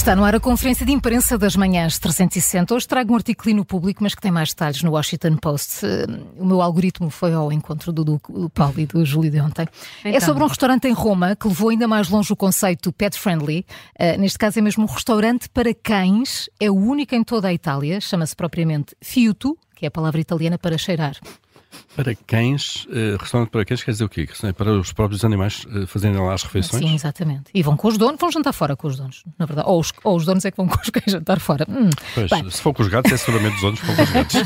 Está no ar a conferência de imprensa das manhãs 360. Hoje trago um artigo no público, mas que tem mais detalhes no Washington Post. Eh, o meu algoritmo foi ao encontro do, do, Paulo e do Júlio de ontem. É então. É sobre um restaurante em Roma que levou ainda mais longe o conceito pet friendly. Uh, neste caso é mesmo um restaurante para cães. É o único em toda a Itália. Chama-se propriamente Fiuto, que é a palavra italiana para cheirar. Para cães, uh, restaurante para cães quer dizer o quê? É para os próprios animais uh, fazerem lá as refeições? Sim, exatamente. E vão com os donos, vão jantar fora com os donos, na verdade. Ou os, ou os donos é que vão com os cães jantar fora. Hum. Pois, se for com os gatos, é seguramente os donos que vão com os gatos.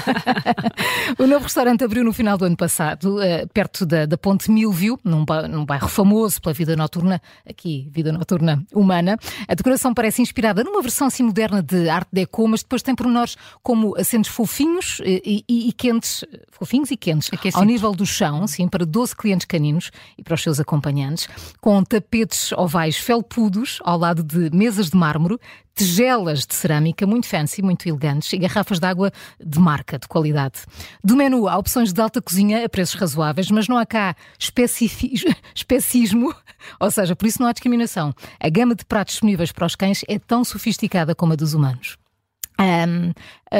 o novo restaurante abriu no final do ano passado, uh, perto da, da Ponte Milvio, num, num bairro famoso pela vida noturna, aqui, vida noturna humana. A decoração parece inspirada numa versão assim moderna de arte deco, mas depois tem pormenores como acentos fofinhos e, e, e quentes, fofinhos e quentes Aquecidos, ao nível do chão, sim, para 12 clientes caninos e para os seus acompanhantes, com tapetes ovais felpudos ao lado de mesas de mármore, tigelas de cerâmica muito fancy, muito elegantes e garrafas de água de marca, de qualidade. Do menu há opções de alta cozinha a preços razoáveis, mas não há cá especismo, ou seja, por isso não há discriminação. A gama de pratos disponíveis para os cães é tão sofisticada como a dos humanos. Um,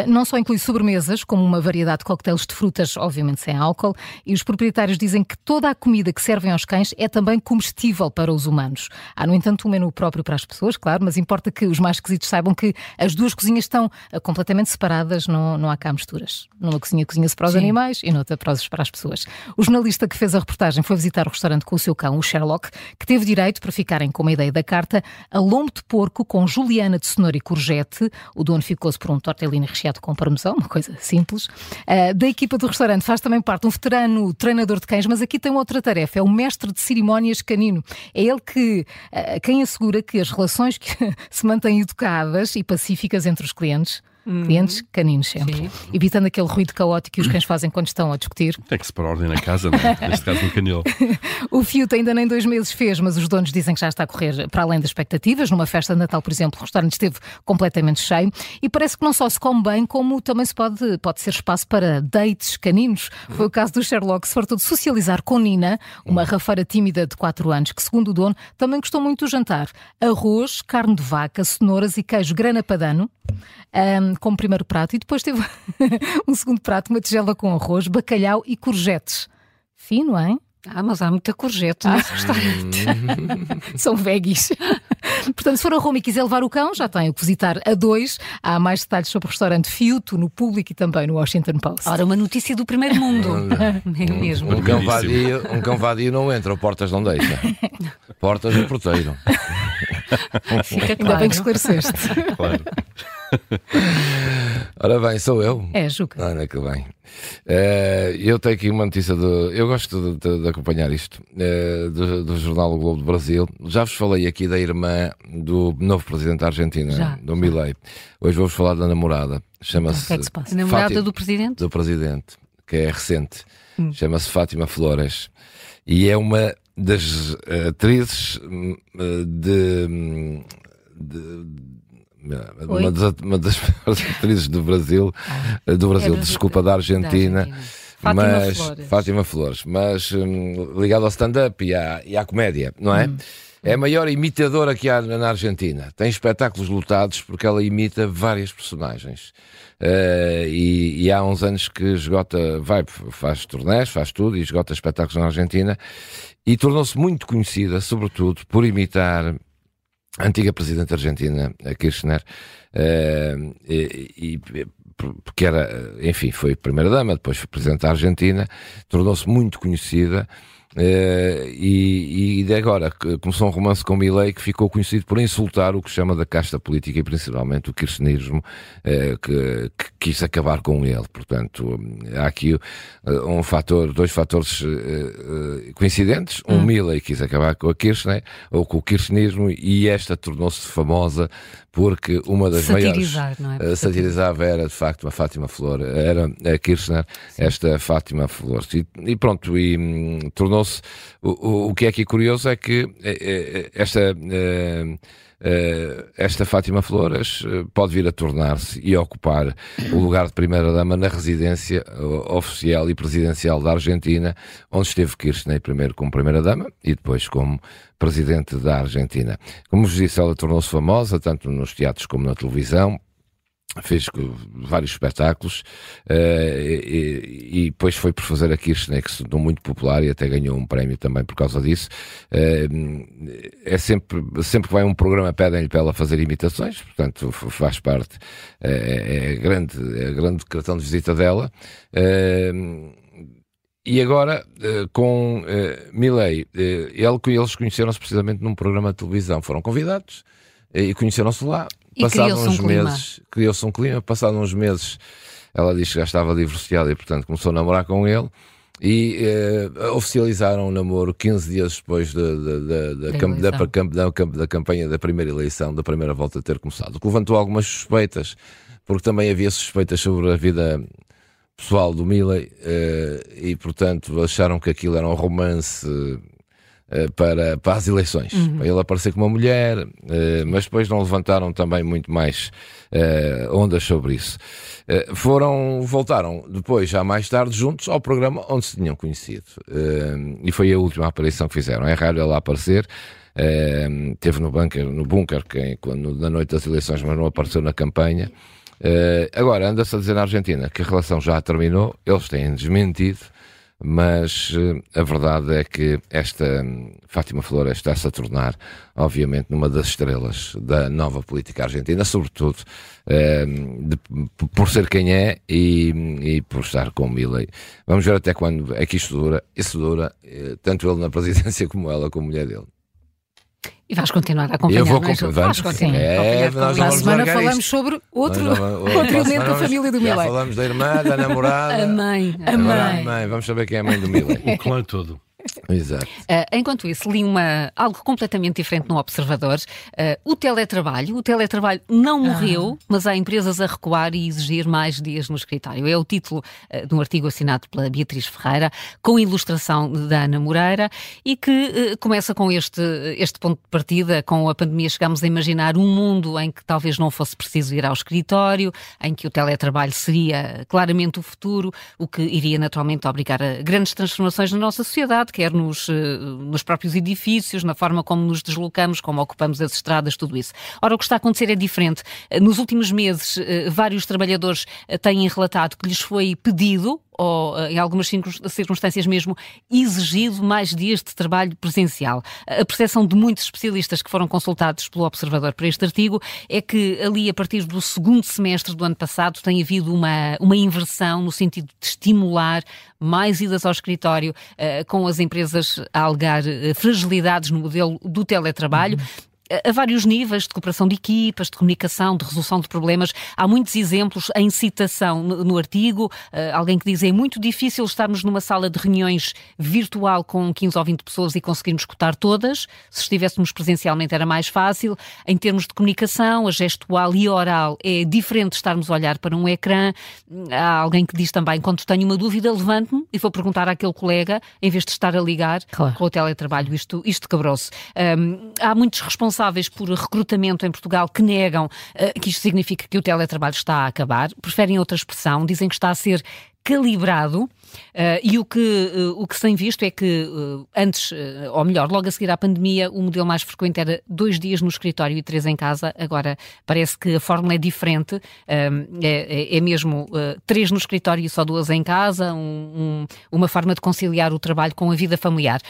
não só inclui sobremesas, como uma variedade de coquetéis de frutas, obviamente sem álcool, e os proprietários dizem que toda a comida que servem aos cães é também comestível para os humanos. Há, no entanto, um menu próprio para as pessoas, claro, mas importa que os mais esquisitos saibam que as duas cozinhas estão ah, completamente separadas, não, não há cá misturas. Numa cozinha cozinha-se para os Sim. animais e noutra para as pessoas. O jornalista que fez a reportagem foi visitar o restaurante com o seu cão, o Sherlock, que teve direito, para ficarem com uma ideia da carta, a lombo de porco com juliana de cenoura e courgette. O dono ficou-se por um tortellini recheado recheado com parmesão, uma coisa simples. Uh, da equipa do restaurante faz também parte um veterano treinador de cães, mas aqui tem outra tarefa, é o mestre de cerimónias canino. É ele que, uh, quem assegura que as relações que se mantêm educadas e pacíficas entre os clientes Uhum. Clientes caninos sempre. Sim. Evitando aquele ruído caótico que os cães fazem quando estão a discutir. Tem que se pôr ordem na casa, não é? neste caso no canil. o Fiat ainda nem dois meses fez, mas os donos dizem que já está a correr para além das expectativas. Numa festa de Natal, por exemplo, o restaurante esteve completamente cheio e parece que não só se come bem, como também se pode, pode ser espaço para dates caninos. Foi o caso do Sherlock, se fartou de socializar com Nina, uma rafeira tímida de 4 anos, que, segundo o dono, também gostou muito do jantar. Arroz, carne de vaca, cenouras e queijo grana padano um, como primeiro prato e depois teve um segundo prato, uma tigela com arroz, bacalhau e courgettes. Fino, hein? Ah, mas há muita courgette ah. nesse restaurante. São veggies. Portanto, se for a Roma e quiser levar o cão, já tem o que visitar a dois. Há mais detalhes sobre o restaurante Fiuto no público e também no Washington Post. Ora, uma notícia do primeiro mundo. é mesmo. Um, um, cão vadio, um cão vadio não entra, portas não deixa. Portas no porteiro. Fica claro. Ainda bem que esclareceste. Claro. Ora bem, sou eu. É, Juca. Olha que bem. Uh, eu tenho aqui uma notícia de. Eu gosto de, de, de acompanhar isto, uh, do, do, jornal o Globo do Brasil. Já vos falei aqui da irmã do novo presidente da Argentina, já, do Milei. Hoje vou-vos falar da namorada. Chama-se. Então, que é que se namorada Fátima, do presidente? Do presidente, que é recente. Hum. Chama-se Fátima Flores. E é uma das atrizes hum, de, hum, de uma das, uma das atrizes do Brasil, ah, do Brasil, desculpa, da Argentina. Da Argentina. Fátima mas Flores. Fátima Flores, mas hum, ligado ao stand-up e à, e à comédia, não é? Hum. É a maior imitadora que há na Argentina. Tem espetáculos lotados porque ela imita várias personagens. Uh, e, e, há uns anos que esgota, vai, faz turnés, faz tudo e esgota espetáculos na Argentina e tornou-se muito conhecida, sobretudo, por imitar a antiga presidente argentina, a Kirchner, uh, e, e, porque era, enfim, foi primeira-dama, depois foi presidente da Argentina, tornou-se muito conhecida Uh, e, e de agora começou um romance com Milley que ficou conhecido por insultar o que chama da casta política e principalmente o kirchnerismo uh, que, que, quis acabar com ele. Portanto, há aqui uh, um fator, dois fatores coincidentes. Um, hum. Milley quis acabar com a Kirchner ou com o kirchnerismo e esta tornou-se famosa porque uma das Satirizar, maiores não é? satirizava era de facto a Fátima Flor, era a Kirchner, esta Fátima Flor. E, e pronto, e hum, tornou tornou-se. O, o, que é aqui curioso é que esta. Uh, esta Fátima Flores pode vir a tornar-se e ocupar o lugar de primeira-dama na residência oficial e presidencial da Argentina, onde esteve Kirchner primeiro como primeira-dama e depois como presidente da Argentina. Como vos disse, ela tornou-se famosa tanto nos teatros como na televisão, fez vários espetáculos uh, e, e, depois foi por fazer a Kirchner, que se tornou muito popular e até ganhou um prémio também por causa disso. Uh, é sempre, sempre que vai um programa pedem-lhe para ela fazer imitações, portanto faz parte, uh, é, é, grande, é grande cartão de visita dela. e agora, com uh, Milley, ele, eles conheceram-se precisamente num programa de televisão, foram convidados e conheceram-se lá. E passados uns um meses, criou-se um clima, passados uns meses, ela disse que já estava divorciada e, portanto, começou a namorar com ele. E eh, oficializaram o namoro 15 dias depois de, de, de, da, da, da, campanha da primeira eleição, da primeira volta ter começado. O que levantou algumas suspeitas, porque também havia suspeitas sobre a vida pessoal do Milley eh, e, portanto, acharam que aquilo era um romance para, para as eleições, uhum. para ele aparecer como uma mulher, uh, mas depois não levantaram também muito mais uh, ondas sobre isso. foram, voltaram depois, já mais tarde, juntos ao programa onde se tinham conhecido. e foi a última aparição que fizeram. É raro ela aparecer. Uh, teve no bunker, no bunker que, quando, na noite das eleições, mas não apareceu na campanha. Uh, agora, anda-se a dizer na Argentina que a relação já terminou, eles têm desmentido, mas eh, a verdade é que esta hum, Fátima Flores está-se a tornar, obviamente, numa das estrelas da nova política argentina, sobretudo eh, de, por ser quem é e, e por estar com Milley. Vamos ver até quando é que isto dura. Isso dura, eh, tanto ele na presidência como ela, como mulher dele. E vais continuar a acompanhar. Eu vou acompanhar. Sim. É, nós Para a semana falamos isto. sobre outro, outro elemento da família do Milley. Falamos da irmã, da namorada. a mãe. A mãe. a mãe. Vamos saber quem é a mãe do Milley. o clã todo. Exato. Uh, enquanto isso, li uma, algo completamente diferente no Observador. Uh, o teletrabalho. O teletrabalho não ah. morreu, ah. mas há empresas a recuar e exigir mais dias no escritório. É o título uh, de um artigo assinado pela Beatriz Ferreira, com ilustração da Ana Moreira, e que começa com este, este ponto de partida. Com a pandemia, chegámos a imaginar um mundo em que talvez não fosse preciso ir ao escritório, em que o teletrabalho seria claramente o futuro, o que iria naturalmente obrigar a grandes transformações na nossa sociedade quer nos, eh, nos próprios edifícios, na forma como nos deslocamos, como ocupamos as estradas, tudo isso. Ora, o que está a acontecer é diferente. Eh, nos últimos meses, eh, vários trabalhadores têm relatado que lhes foi pedido ou, em algumas circunstâncias mesmo, exigido mais dias de trabalho presencial. A percepção de muitos especialistas que foram consultados pelo Observador para este artigo é que ali, a partir do segundo semestre do ano passado, tem havido uma, uma inversão no sentido de estimular mais idas ao escritório, uh, com as empresas a alegar uh, fragilidades no modelo do teletrabalho. Uhum a vários níveis de cooperação de equipas, de comunicação, de resolução de problemas. Há muitos exemplos em citação no, no artigo. Uh, alguém que diz é muito difícil estarmos numa sala de reuniões virtual com 15 ou 20 pessoas e conseguirmos escutar todas. Se estivéssemos presencialmente era mais fácil. Em termos de comunicação, a gestual e oral é diferente estarmos a olhar para um ecrã. Há alguém que diz também, quando tenho uma dúvida, levanto-me e vou perguntar àquele colega, em vez de estar a ligar claro. com o teletrabalho. Isto, isto quebrou-se. Um, há muitos responsáveis responsáveis por recrutamento em Portugal que negam uh, que isto significa que o teletrabalho está a acabar, preferem outra expressão, dizem que está a ser calibrado uh, e o que, uh, o que se tem visto é que uh, antes, ou melhor, logo a seguir à pandemia, o modelo mais frequente era dois dias no escritório e três em casa. Agora parece que a fórmula é diferente, é, é, é, mesmo três no escritório e só duas em casa, um, um, uma forma de conciliar o trabalho com a vida familiar.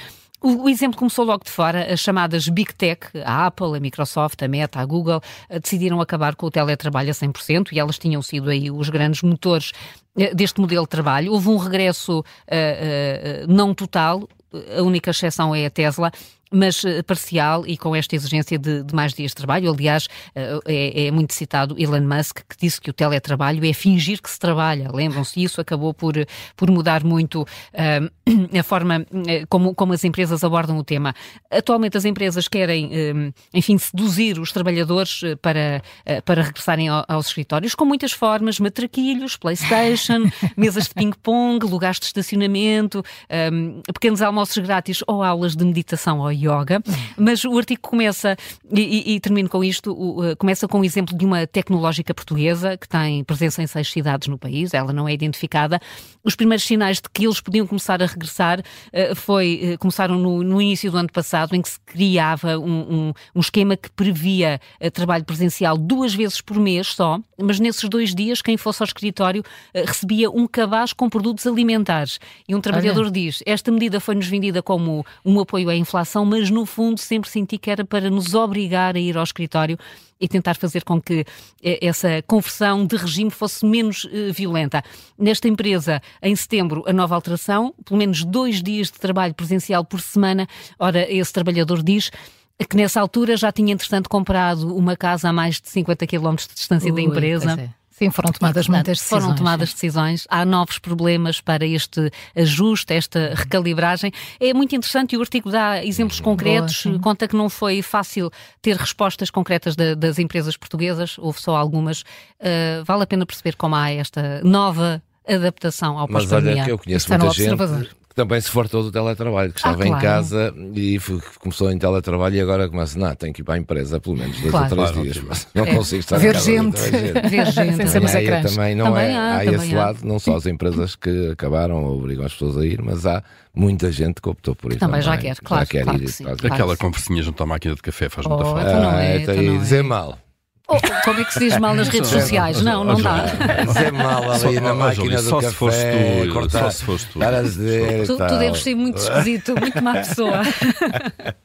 O, exemplo começou logo de fora. As chamadas Big Tech, a Apple, a Microsoft, a Meta, a Google, eh, decidiram acabar com o teletrabalho a 100% e elas tinham sido aí os grandes motores eh, deste modelo de trabalho. Houve um regresso uh, uh, não total, a única exceção é a Tesla, mas uh, parcial e com esta exigência de, de mais dias de trabalho. Aliás, uh, é, é, muito citado Elon Musk, que disse que o teletrabalho é fingir que se trabalha. Lembram-se? Isso acabou por, por mudar muito a forma como, como as empresas abordam o tema. Atualmente, as empresas querem, enfim, seduzir os trabalhadores para, para regressarem aos escritórios com muitas formas, matraquilhos, Playstation, mesas de ping-pong, lugares de estacionamento, pequenos almoços grátis ou aulas de meditação yoga. Mas o artigo começa, e, e, e termino com isto, uh, começa com o exemplo de uma tecnológica portuguesa que tem presença em seis cidades no país, ela não é identificada. Os primeiros sinais de que eles podiam começar a regressar uh, foi, uh, começaram no, no, início do ano passado, em que se criava um, um, um esquema que previa trabalho presencial duas vezes por mês só, mas nesses dois dias, quem fosse ao escritório recebia um cabaz com produtos alimentares. E um trabalhador Olha. diz: Esta medida foi-nos vendida como um apoio à inflação, mas no fundo sempre senti que era para nos obrigar a ir ao escritório e tentar fazer com que eh, essa conversão de regime fosse menos uh, violenta. Nesta empresa, em setembro, a nova alteração, pelo menos dois dias de trabalho presencial por semana. Ora, esse trabalhador diz que nessa altura já tinha, entretanto, comprado uma casa a mais de 50 km de distância Ui, da empresa. Sim, foram tomadas muitas decisões. Foram tomadas decisões. Há novos problemas para este ajuste, esta recalibragem. É muito interessante e o artigo dá exemplos concretos, Boa, conta que não foi fácil ter respostas concretas de, das empresas portuguesas, houve só algumas. Uh, vale a pena perceber como há esta nova adaptação ao pós-pandemia. Mas olha que eu conheço muita gente também se fartou do teletrabalho, que estava ah, claro. em casa e começou em teletrabalho e agora começa, não, tenho que ir para a empresa pelo menos dois claro. ou três claro, dias, mas não é. consigo estar ver. Gente. Ver gente, ver gente. Também não também é, há, há esse há. lado, não só as empresas que acabaram ou obrigam as pessoas a ir, mas há muita gente que optou por isso. Também, também. já quer, claro. Já quer claro ir. Que Aquela conversinha junto à máquina de café faz muita oh, falta. Então não é, então dizer é. mal. Oh, como é que se diz mal nas redes sociais? Não, não dá. Dizer mal ali na máquina do café, se cortar, só se foste tu. Tu, tu deves ser muito esquisito, muito má pessoa.